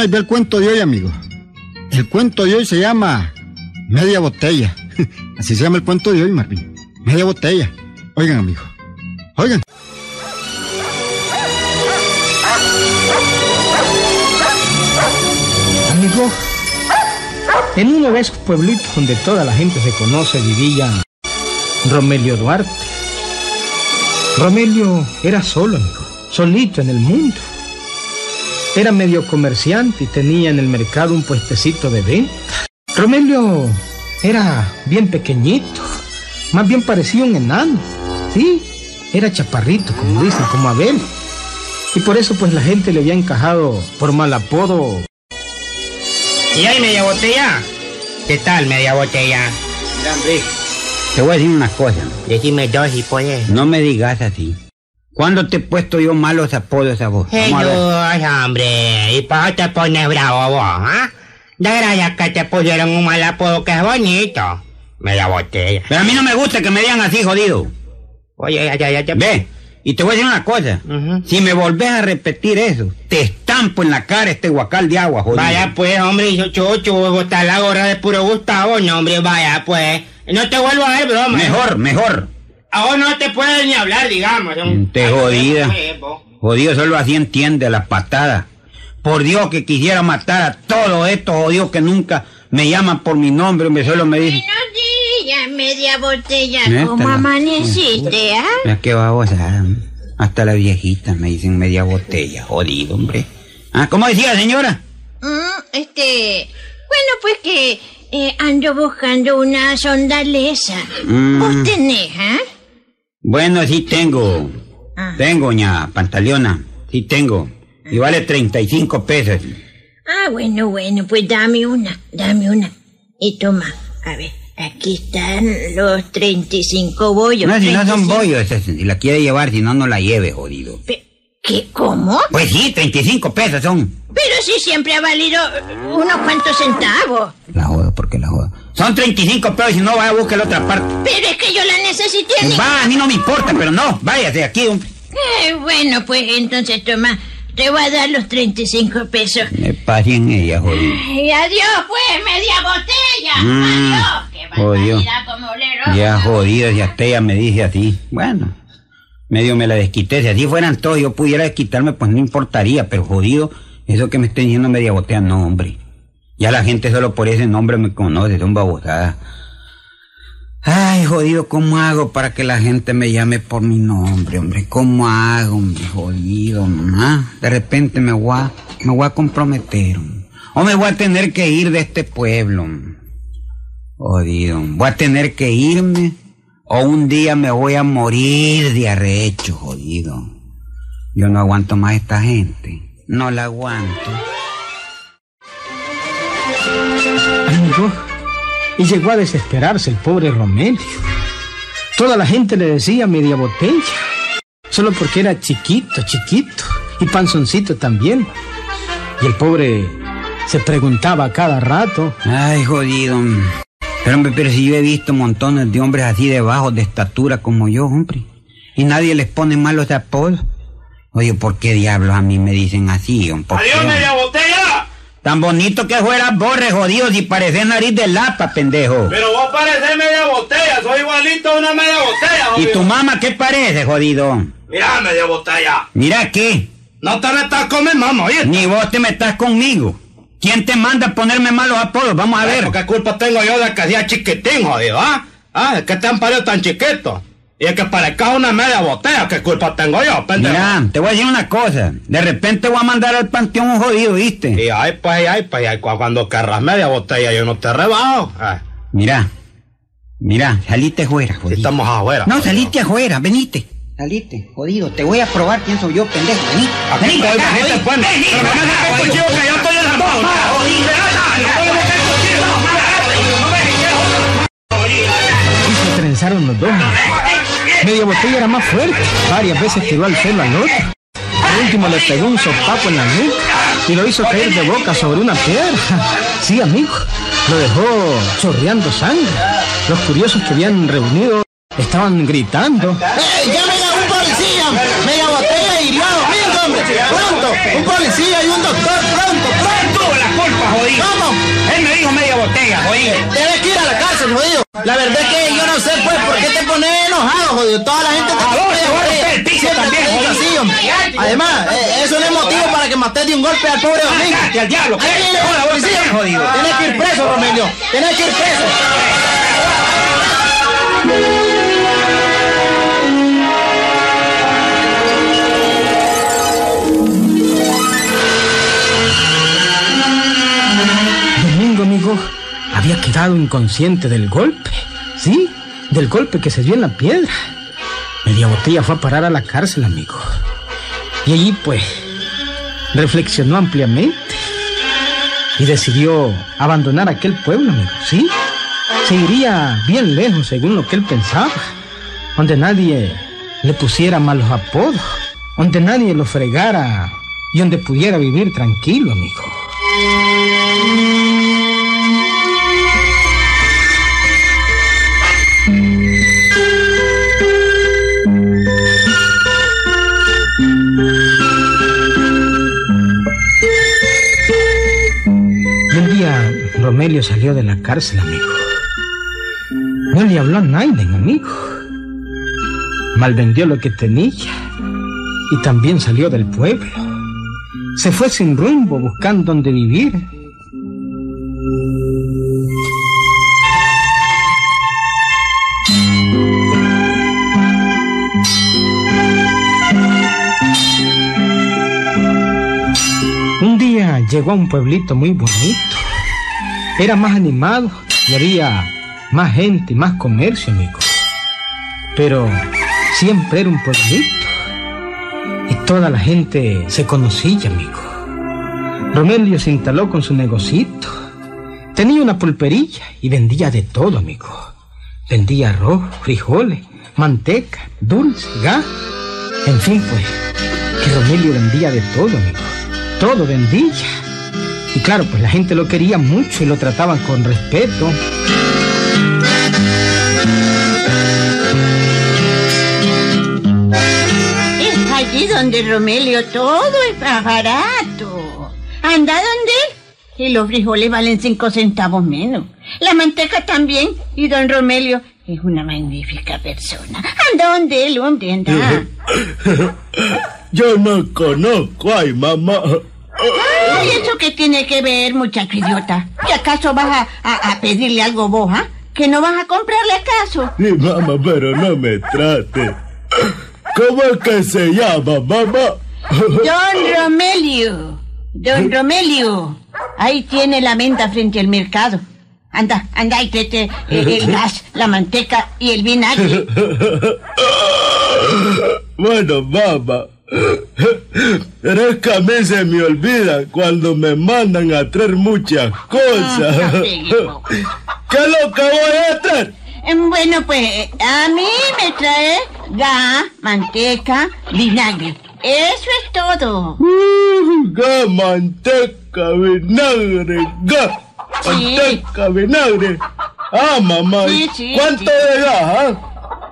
bueno, ahí el cuento de hoy, amigo. El cuento de hoy se llama Media Botella. Así se llama el cuento de hoy, Marvin. Media botella. Oigan, amigo. Oigan. Amigo, en uno de esos pueblitos donde toda la gente se conoce vivía Romelio Duarte. Romelio era solo, amigo, solito en el mundo. Era medio comerciante y tenía en el mercado un puestecito de venta. Romelio era bien pequeñito, más bien parecía un enano. Sí, era chaparrito, como dicen, como Abel. Y por eso pues la gente le había encajado por mal apodo. ¿Y hay media botella? ¿Qué tal media botella? Mira, hombre, te voy a decir una cosa. Decime dos y puedes. No me digas así. ¿Cuándo te he puesto yo malos apodos a vos? Jesús, hombre, ¿y por qué te pones bravo vos, ah? De gracia que te pusieron un mal apodo que es bonito. Media botella. Pero a mí no me gusta que me digan así, jodido. Oye, ya, ya, ya, ya. Ve, y te voy a decir una cosa. Si me volvés a repetir eso, te estampo en la cara este guacal de agua, jodido. Vaya pues, hombre, yo chocho, vos está la gorra de puro Gustavo, no, hombre, vaya pues. No te vuelvo a ver, broma. Mejor, mejor. A vos no te puedes ni hablar, digamos. Te jodida. Jodido solo así entiende las patadas. Por Dios que quisiera matar a todos estos jodidos que nunca me llaman por mi nombre, hombre, solo me dicen... Buenos días, media botella. Esta ¿Cómo la- amaneciste, ah? Mira qué babosa. Hasta la viejita me dicen media botella, jodido, hombre. Ah, ¿cómo decía, señora? Mm, este. Bueno, pues que eh, ando buscando una sondaleza. Mm. ¿Vos tenés, ah? Bueno, sí tengo. Ah. Tengo, ña, pantaleona. Sí tengo. Y vale 35 pesos. Ah, bueno, bueno, pues dame una, dame una. Y toma, a ver, aquí están los 35 bollos. No, si no son 35. bollos, si la quiere llevar, si no, no la lleve, jodido. ¿Qué? ¿Cómo? Pues sí, 35 pesos son. Pero si siempre ha valido unos cuantos centavos. La jodo, porque. Son 35 pesos, si no, vaya a buscar otra parte. Pero es que yo la necesité. Va, a mí no me importa, pero no, váyase aquí. hombre. Eh, bueno, pues entonces toma, te voy a dar los 35 pesos. Me pasé en ella, jodido. Y adiós, pues, media botella. Mm, adiós. Jodió. barbaridad como le robo. Ya jodido, ya hasta ella me dice así. Bueno, medio me la desquité. Si así fueran todos, yo pudiera desquitarme, pues no importaría. Pero jodido, eso que me estén diciendo media botella, no, hombre. Ya la gente solo por ese nombre me conoce, son babosadas. Ay, jodido, ¿cómo hago para que la gente me llame por mi nombre, hombre? ¿Cómo hago, hombre? Jodido, ¿ah? De repente me voy a, me voy a comprometer. O me voy a tener que ir de este pueblo, hombre. Jodido. Voy a tener que irme o un día me voy a morir de arrecho, jodido. Yo no aguanto más a esta gente. No la aguanto. Amigo, y llegó a desesperarse el pobre Romelio. Toda la gente le decía media botella, solo porque era chiquito, chiquito, y panzoncito también. Y el pobre se preguntaba a cada rato, Ay, jodido. Pero hombre, pero si yo he visto montones de hombres así de bajos de estatura como yo, hombre. Y nadie les pone malos apodos. Oye, ¿por qué diablos a mí me dicen así? hombre? ¿Por qué, ¡Adiós, hombre? media botella! Tan bonito que fueras borre, jodido, si pareces nariz de lapa, pendejo. Pero vos pareces media botella, soy igualito a una media botella, ¿Y tu mamá qué parece, jodido? Mira, media botella. Mira aquí, No te metas con mi mamá, oye. ni vos te metas conmigo. ¿Quién te manda a ponerme malos apodos? Vamos a ver. ¿Qué culpa tengo yo de que sea chiquitín, jodido, ah? Ah, que te han parido tan chiquito. Y es que parezcas una media botella, ¿qué culpa tengo yo, pendejo? Mira, te voy a decir una cosa. De repente voy a mandar al panteón un jodido, ¿viste? Y ay, pues, ay, pues, ay, cu- cuando querrás media botella, yo no te rebajo. Ah, Mira, mira, salite afuera, jodido. estamos afuera. No, salite afuera, venite. Salite, jodido. Te voy a probar quién soy yo, pendejo. Vení. Aquí Vení, estoy, acá, venite, jodido. pues. Vení, Pero no me cuchillo, que yo estoy y se trenzaron los dos. Media botella era más fuerte, varias veces tiró al suelo al otro. Al último le pegó un sopapo en la nuca y lo hizo caer de boca sobre una piedra. Sí, amigo, lo dejó chorreando sangre. Los curiosos que habían reunido estaban gritando. ¡Ey, llamen a un policía! ¡Media botella hirió! ¡Venga, hombre! ¡Pronto! un policía y un doctor pronto, ¿Quién tuvo la culpa, jodido? ¿Cómo? Él me dijo media botella, jodido. A la verdad es que yo no sé, pues, por qué te pones enojado, jodido. Toda la gente te piso también, así. Además, eh, eso no es motivo para que mates de un golpe al pobre Domingo. Cállate al diablo, jodido. Tienes que ir preso, Romelio. Tienes que ir preso. Domingo, amigo, había quedado inconsciente del golpe. Sí, del golpe que se dio en la piedra. Media botella fue a parar a la cárcel, amigo. Y allí, pues, reflexionó ampliamente. Y decidió abandonar aquel pueblo, amigo, ¿sí? Se iría bien lejos, según lo que él pensaba. Donde nadie le pusiera malos apodos. Donde nadie lo fregara. Y donde pudiera vivir tranquilo, amigo. Un día Romelio salió de la cárcel, amigo. No le habló a nadie, amigo. Malvendió lo que tenía y también salió del pueblo. Se fue sin rumbo buscando dónde vivir. Llegó a un pueblito muy bonito. Era más animado y había más gente y más comercio, amigo. Pero siempre era un pueblito. Y toda la gente se conocía, amigo. Romelio se instaló con su negocito. Tenía una pulperilla y vendía de todo, amigo. Vendía arroz, frijoles, manteca, dulce, gas. En fin, pues, que Romelio vendía de todo, amigo. Todo vendía. Y claro, pues la gente lo quería mucho y lo trataban con respeto. Es allí donde Romelio todo es más barato. Anda donde él. Y los frijoles valen cinco centavos menos. La manteca también. Y don Romelio es una magnífica persona. Anda donde él, hombre, anda. Yo no conozco, ay mamá. Ay, ¿eso qué tiene que ver, muchacho idiota? ¿Que acaso vas a, a- a pedirle algo vos, ah? ¿Que no vas a comprarle acaso? Sí, mamá, pero no me trate. ¿Cómo es que se llama, mamá? Don Romelio. Don Romelio. Ahí tiene la menta frente al mercado. Anda, anda y tete eh, el gas, la manteca y el vinagre. Bueno, mamá. Pero es que a mí se me olvida cuando me mandan a traer muchas cosas. Ah, amigo. ¿Qué es lo que voy a traer? Em, Bueno, pues a mí me trae gas, manteca, vinagre. Eso es todo. Uh, gas, manteca, vinagre, gas, Sí. manteca, vinagre. Ah, mamá, ¿y Sí, sí, ¿cuánto de gas? ah?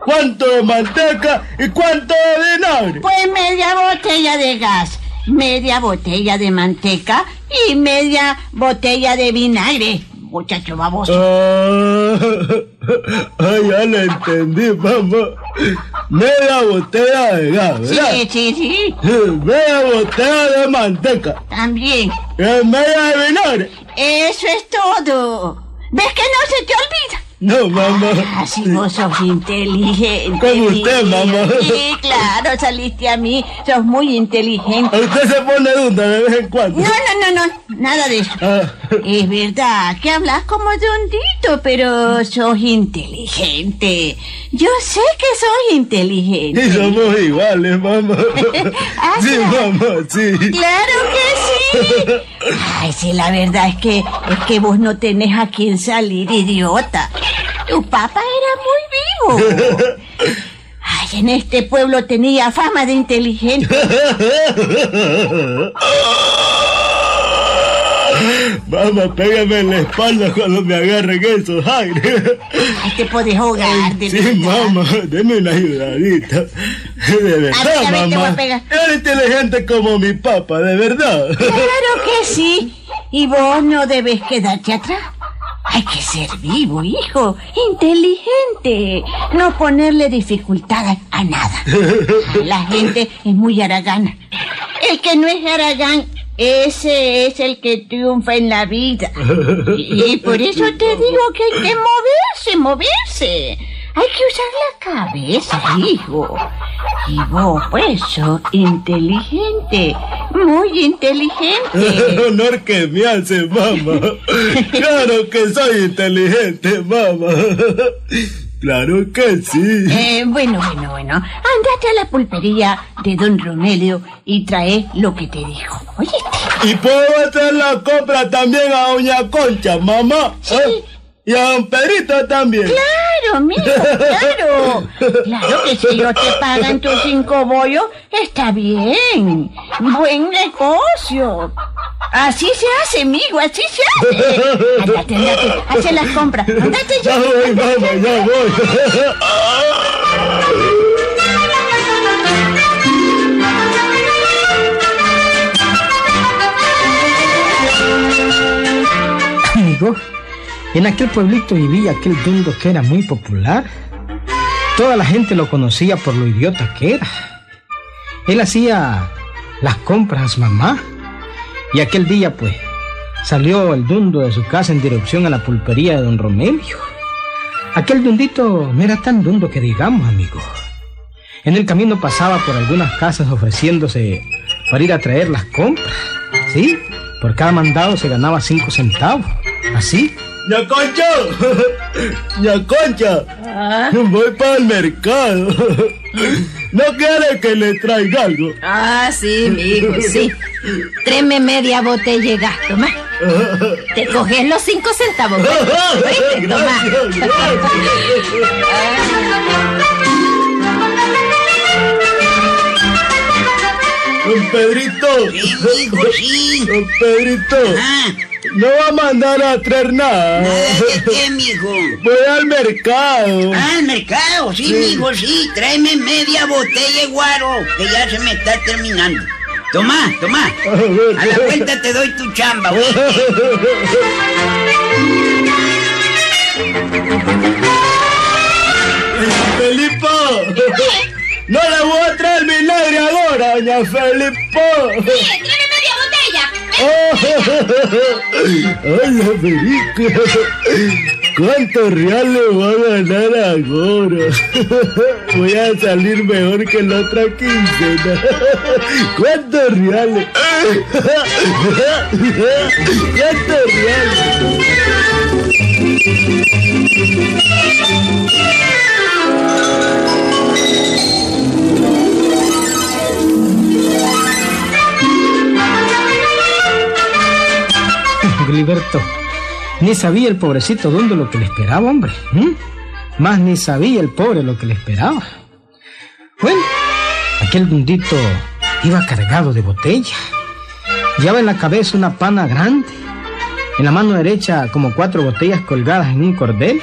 ¿Cuánto de manteca y cuánto de vinagre? Pues media botella de gas, media botella de manteca y media botella de vinagre. Muchacho baboso. Ah, ya le entendí, mamá. Media botella de gas, ¿verdad? Sí, sí, sí. Media botella de manteca. También. Y media de vinagre. Eso es todo. ¿Ves que no se te olvida? No, mamá. Así vos sos inteligente. Como usted, mamá. Sí, claro, saliste a mí. Sos muy inteligente. Usted se pone dunda de vez en cuando. No, no, no, no. Nada de eso. Ah, Es verdad que hablas como dondito, pero sos inteligente. Yo sé que sos y inteligente. somos iguales, mamá. Ah, Sí, claro. mamá, sí. Claro que sí. Ay, sí, la verdad es que es que vos no tenés a quién salir, idiota. Tu papá era muy vivo. Ay, en este pueblo tenía fama de inteligente. Mamá, pégame en la espalda cuando me agarren esos aires. Ay, te puedes ahogar, de Sí, verdad. mamá, deme una ayudadita. De verdad, A ver, a ver, te voy a mamá. Eres inteligente como mi papá, de verdad. Claro que sí. Y vos no debes quedarte atrás. Hay que ser vivo, hijo, inteligente, no ponerle dificultad a, a nada. La gente es muy haragana. El que no es haragán, ese es el que triunfa en la vida. Y, y por eso te digo que hay que moverse, moverse. Hay que usar la cabeza, hijo. Y vos, pues, sos inteligente, muy inteligente. Honor que me hace, mamá. Claro que soy inteligente, mamá. Claro que sí. Eh, bueno, bueno, bueno. Andate a la pulpería de don Romelio y trae lo que te dijo. ¿Oíste? Y puedo hacer la compra también a Doña Concha, mamá. ¿eh? Y a Don Pedrito también. Claro, mijo, claro. Claro que si ellos te pagan tus cinco bollos, está bien. Buen negocio. Así se hace, mijo, así se hace. Andate, andate, hace las compras. Andate Ya ya. voy, mamá, ya voy. Amigo, en aquel pueblito vivía aquel dundo que era muy popular. Toda la gente lo conocía por lo idiota que era. Él hacía las compras mamá. Y aquel día, pues, salió el dundo de su casa en dirección a la pulpería de don Romelio. Aquel dundito no era tan dundo que digamos, amigo. En el camino pasaba por algunas casas ofreciéndose para ir a traer las compras. ¿Sí? Por cada mandado se ganaba cinco centavos. Así. ¡Ya Concha! ¡Ya Concha! Ah. Voy para el mercado. ¿No quiere que le traiga algo? Ah, sí, mijo, sí. Tréme media botella de gas, toma. Te coges los cinco centavos. ¿oíste? Toma. Don Pedrito. Sí, hijo, sí. Don Pedrito. Ah, No va a mandar a traer nada. ¿nada de qué, mijo? Voy al mercado. Ah, al mercado, sí, mijo, sí. Tráeme media botella de guaro, que ya se me está terminando. Toma, toma. A la vuelta te doy tu chamba, ¿oíste? Felipo. No le voy a traer vinagre ahora, doña Felipo. Ay, la perica. ¿Cuántos reales voy a ganar ahora? Voy a salir mejor que la otra quincena. ¿Cuántos reales? ¿Cuántos reales? Ni sabía el pobrecito Dundo lo que le esperaba, hombre. Más ni sabía el pobre lo que le esperaba. Bueno, aquel Dundito iba cargado de botella. Llevaba en la cabeza una pana grande. En la mano derecha como cuatro botellas colgadas en un cordel.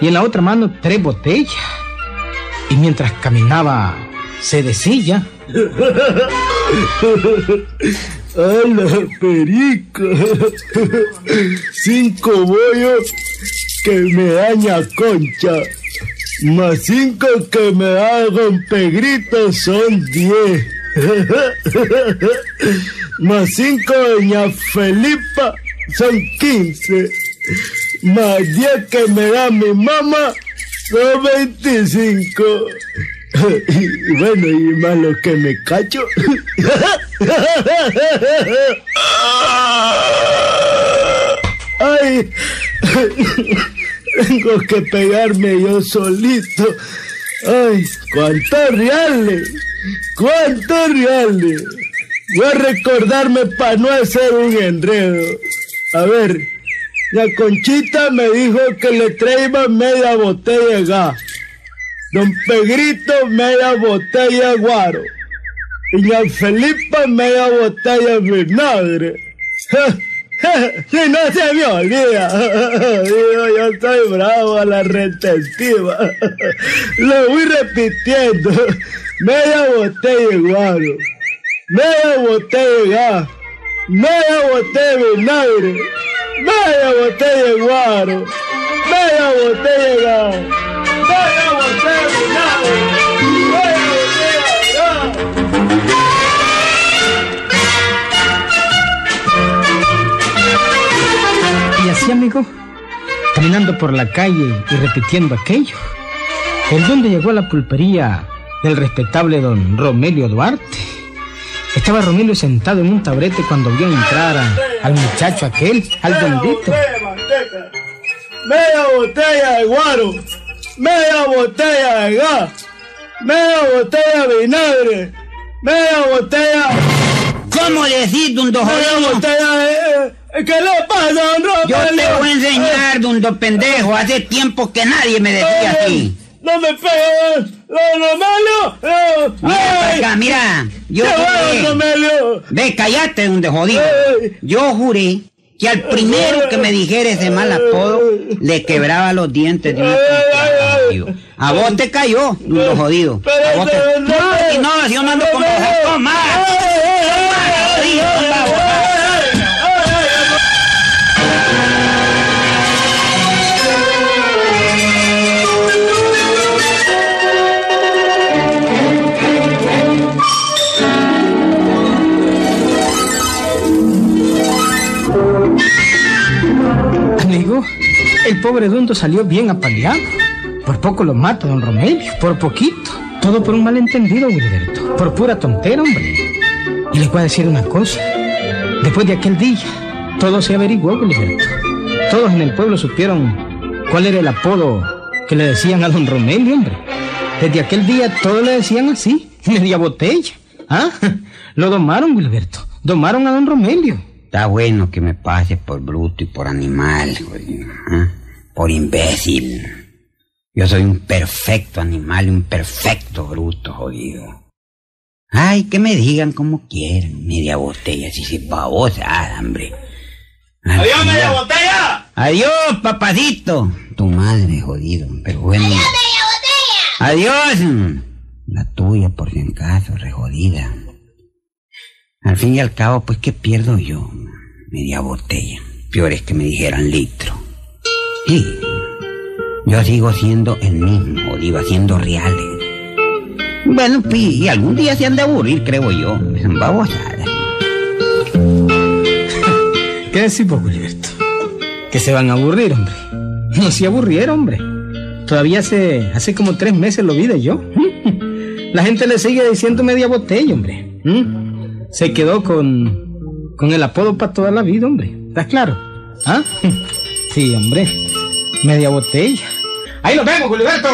Y en la otra mano tres botellas. Y mientras caminaba, se decía. ¡A la perica! Cinco bollos que me daña concha. Más cinco que me da don Pegrito son diez. Más cinco doña Felipa son quince. Más diez que me da mi mamá son veinticinco. Y bueno, y más lo que me cacho. Ay, tengo que pegarme yo solito. Ay, cuántos reales, cuántos reales. Voy a recordarme para no hacer un enredo. A ver, la Conchita me dijo que le traía media botella de gas. Don Pegrito, media botella de guaro. Y la Felipa, media botella de vinagre. Si no se me olvida. Digo, yo estoy bravo a la retentiva. Lo voy repitiendo. Media botella de guaro. Media botella de gas. Media botella de vinagre. Media botella de guaro. Media botella de gas. Media Y así, amigo, caminando por la calle y repitiendo aquello, ¿por dónde llegó a la pulpería del respetable don Romelio Duarte? Estaba Romelio sentado en un taburete cuando vio entrar al muchacho aquel, al manteca, media botella de guaro, media botella de gas, media botella de vinagre, media botella, ¿Cómo decir, don media Jodido? botella de... eh, ¿Qué le pasa, don? Yo te voy a enseñar, don pendejo. Hace tiempo que nadie me decía Eh, así. No me pegues, don Romelio. eh, Mira para ay, acá, mira. Yo ¿Qué don juré. Romelio? Ve, callate, donde jodido. Ey. Yo juré que al primero que me dijera ese mal apodo, le quebraba los dientes de una puñalada, jodido. A vos te cayó, don jodido. A vos te... No, si no, si yo no ando con vos. Amigo, el pobre Dundo salió bien apaleado. Por poco lo mata don Romelio, por poquito. Todo por un malentendido, Wilberto. Por pura tontera, hombre. Y les voy a decir una cosa. Después de aquel día, todo se averiguó, Wilberto. Todos en el pueblo supieron cuál era el apodo que le decían a don Romelio, hombre. Desde aquel día todos le decían así, media botella. ¿Ah? Lo domaron, Wilberto. Domaron a don Romelio. Está bueno que me pase por bruto y por animal. ¿ah? Por imbécil. Yo soy un perfecto animal y un perfecto bruto, jodido. Ay, que me digan como quieran, media botella, si se babosa, hombre. Al ¡Adiós, final- media botella! Adiós, papacito. Tu madre, jodido, pero bueno. Adiós. La tuya, por si en caso, re jodida. Al fin y al cabo, pues, ¿qué pierdo yo? Media botella. Peor es que me dijeran litro. Sí. Yo sigo siendo el mismo, jodido, haciendo reales. Bueno, y algún día se han de aburrir, creo yo. Babosadas. ¿Qué decís vos, Wilberto? Que se van a aburrir, hombre. No se aburrieron, hombre. Todavía hace, hace como tres meses lo vi de yo. La gente le sigue diciendo media botella, hombre. ¿Mm? Se quedó con, con el apodo para toda la vida, hombre. ¿Estás claro? ¿Ah? Sí, hombre. Media botella. Ahí lo vemos, Wilberto.